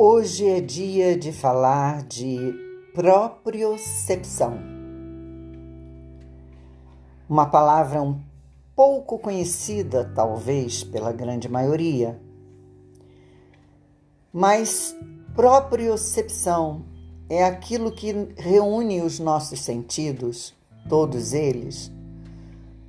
Hoje é dia de falar de propriocepção. Uma palavra um pouco conhecida, talvez, pela grande maioria. Mas propriocepção é aquilo que reúne os nossos sentidos, todos eles,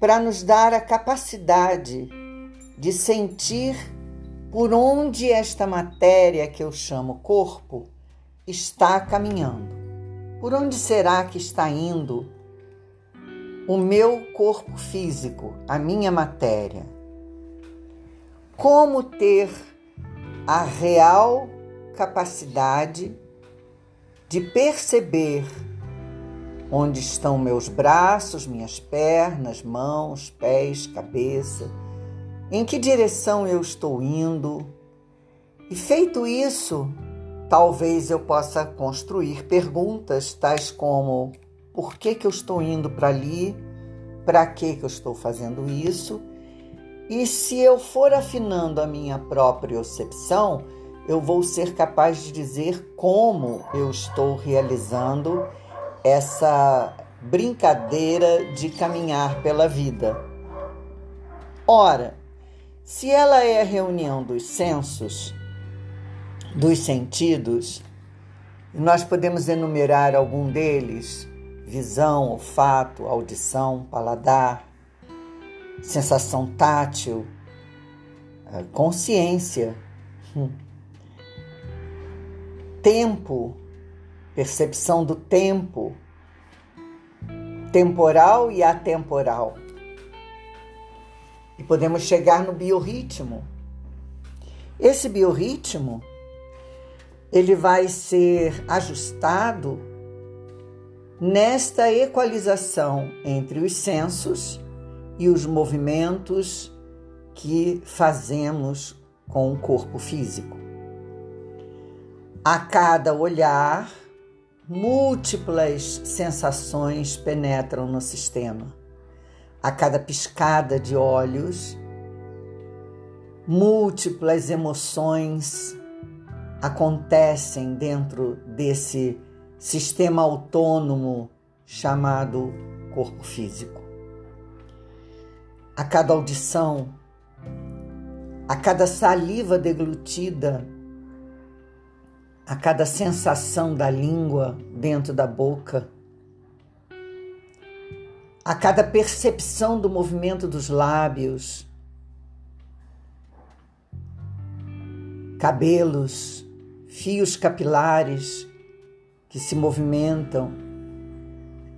para nos dar a capacidade de sentir por onde esta matéria que eu chamo corpo está caminhando. Por onde será que está indo o meu corpo físico, a minha matéria? Como ter a real capacidade de perceber onde estão meus braços, minhas pernas, mãos, pés, cabeça em que direção eu estou indo. E feito isso, talvez eu possa construir perguntas tais como: por que, que eu estou indo para ali? Para que, que eu estou fazendo isso? E se eu for afinando a minha própria percepção, eu vou ser capaz de dizer como eu estou realizando essa brincadeira de caminhar pela vida. Ora, se ela é a reunião dos sensos, dos sentidos, nós podemos enumerar algum deles: visão, olfato, audição, paladar, sensação tátil, eh, consciência, hum. tempo, percepção do tempo, temporal e atemporal e podemos chegar no biorritmo. Esse biorritmo ele vai ser ajustado nesta equalização entre os sensos e os movimentos que fazemos com o corpo físico. A cada olhar, múltiplas sensações penetram no sistema a cada piscada de olhos, múltiplas emoções acontecem dentro desse sistema autônomo chamado corpo físico. A cada audição, a cada saliva deglutida, a cada sensação da língua dentro da boca, a cada percepção do movimento dos lábios, cabelos, fios capilares que se movimentam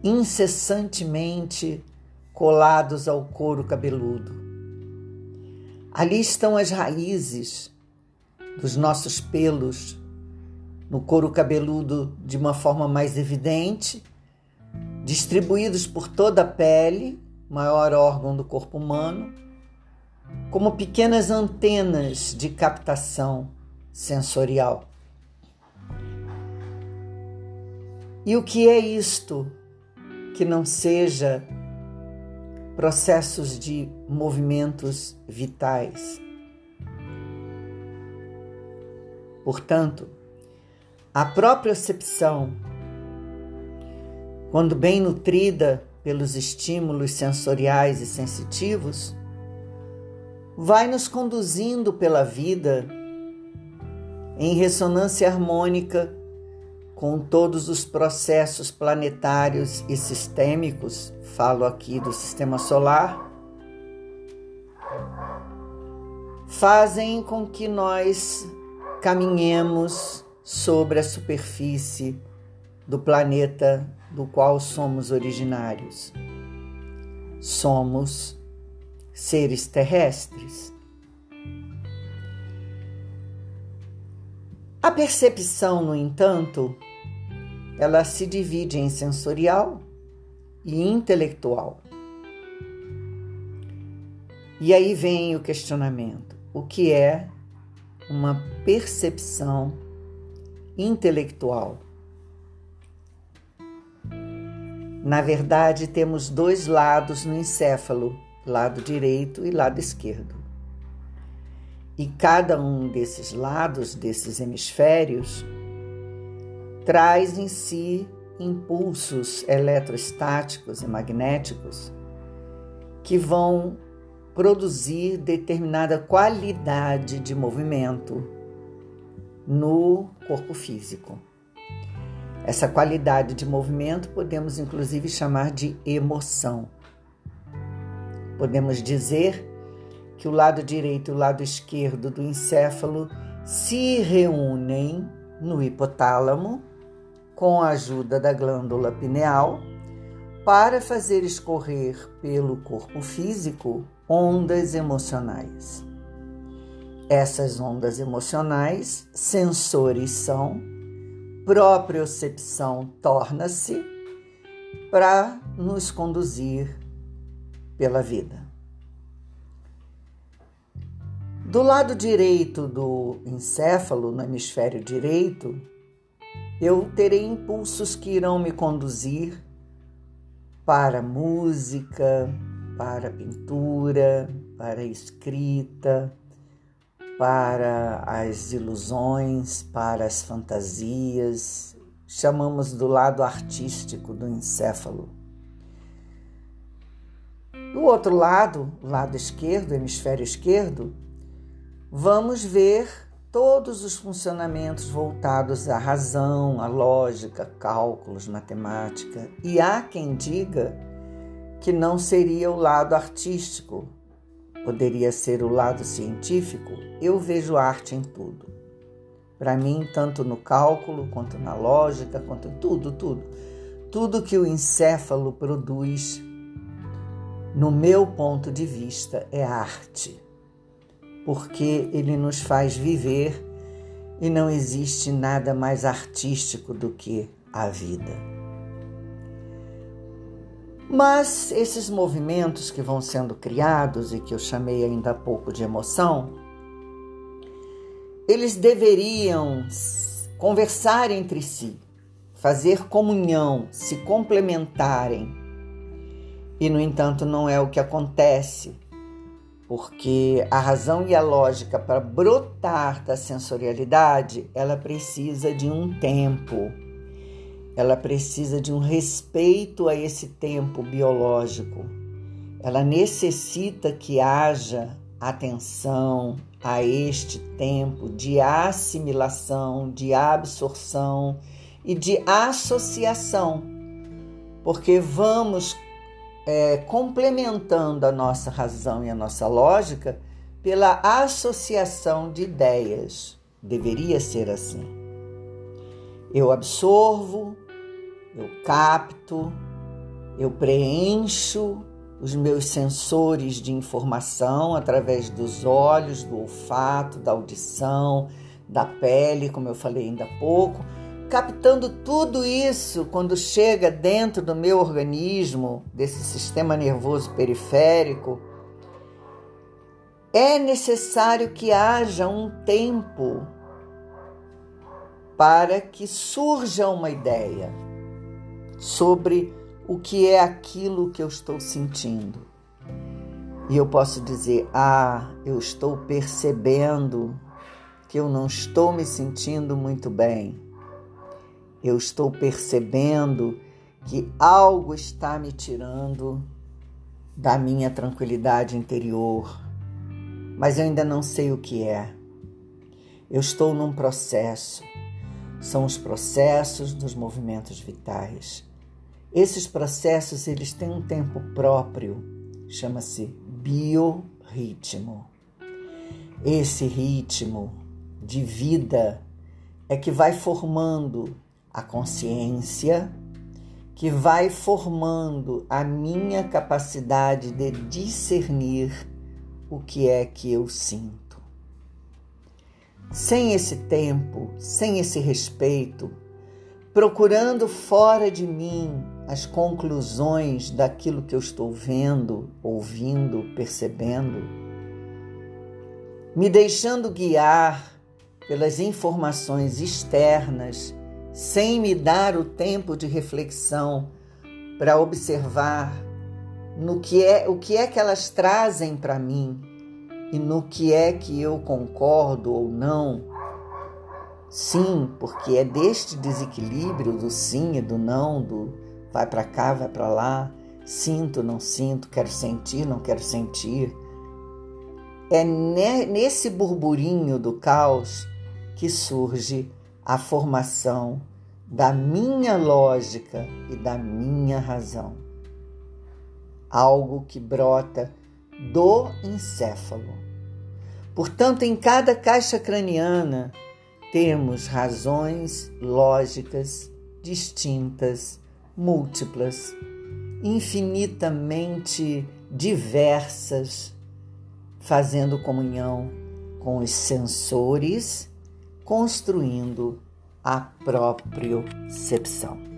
incessantemente colados ao couro cabeludo. Ali estão as raízes dos nossos pelos no couro cabeludo de uma forma mais evidente distribuídos por toda a pele, maior órgão do corpo humano, como pequenas antenas de captação sensorial. E o que é isto que não seja processos de movimentos vitais? Portanto, a própria percepção quando bem nutrida pelos estímulos sensoriais e sensitivos, vai nos conduzindo pela vida em ressonância harmônica com todos os processos planetários e sistêmicos, falo aqui do sistema solar, fazem com que nós caminhemos sobre a superfície do planeta do qual somos originários. Somos seres terrestres. A percepção, no entanto, ela se divide em sensorial e intelectual. E aí vem o questionamento: o que é uma percepção intelectual? Na verdade, temos dois lados no encéfalo, lado direito e lado esquerdo. E cada um desses lados, desses hemisférios, traz em si impulsos eletrostáticos e magnéticos que vão produzir determinada qualidade de movimento no corpo físico. Essa qualidade de movimento podemos inclusive chamar de emoção. Podemos dizer que o lado direito e o lado esquerdo do encéfalo se reúnem no hipotálamo com a ajuda da glândula pineal para fazer escorrer pelo corpo físico ondas emocionais. Essas ondas emocionais, sensores são, propriocepção torna-se para nos conduzir pela vida. Do lado direito do encéfalo, no hemisfério direito, eu terei impulsos que irão me conduzir para música, para pintura, para escrita, para as ilusões, para as fantasias, chamamos do lado artístico do encéfalo. Do outro lado, lado esquerdo, hemisfério esquerdo, vamos ver todos os funcionamentos voltados à razão, à lógica, cálculos, matemática. E há quem diga que não seria o lado artístico, poderia ser o lado científico, eu vejo arte em tudo. Para mim, tanto no cálculo, quanto na lógica, quanto em tudo, tudo. Tudo que o encéfalo produz, no meu ponto de vista, é arte. Porque ele nos faz viver e não existe nada mais artístico do que a vida. Mas esses movimentos que vão sendo criados e que eu chamei ainda há pouco de emoção, eles deveriam conversar entre si, fazer comunhão, se complementarem. E, no entanto, não é o que acontece, porque a razão e a lógica para brotar da sensorialidade, ela precisa de um tempo ela precisa de um respeito a esse tempo biológico. Ela necessita que haja atenção a este tempo de assimilação, de absorção e de associação, porque vamos é, complementando a nossa razão e a nossa lógica pela associação de ideias. Deveria ser assim. Eu absorvo, eu capto, eu preencho os meus sensores de informação através dos olhos, do olfato, da audição, da pele, como eu falei ainda há pouco, captando tudo isso quando chega dentro do meu organismo, desse sistema nervoso periférico, é necessário que haja um tempo para que surja uma ideia sobre o que é aquilo que eu estou sentindo. E eu posso dizer: ah, eu estou percebendo que eu não estou me sentindo muito bem. Eu estou percebendo que algo está me tirando da minha tranquilidade interior, mas eu ainda não sei o que é. Eu estou num processo. São os processos dos movimentos vitais. Esses processos eles têm um tempo próprio, chama-se biorritmo. Esse ritmo de vida é que vai formando a consciência, que vai formando a minha capacidade de discernir o que é que eu sinto. Sem esse tempo, sem esse respeito, procurando fora de mim as conclusões daquilo que eu estou vendo, ouvindo, percebendo, me deixando guiar pelas informações externas, sem me dar o tempo de reflexão para observar no que é o que é que elas trazem para mim e no que é que eu concordo ou não. Sim, porque é deste desequilíbrio do sim e do não, do vai para cá, vai para lá, sinto, não sinto, quero sentir, não quero sentir. É nesse burburinho do caos que surge a formação da minha lógica e da minha razão. Algo que brota do encéfalo. Portanto, em cada caixa craniana temos razões lógicas distintas, múltiplas, infinitamente diversas, fazendo comunhão com os sensores, construindo a propriocepção.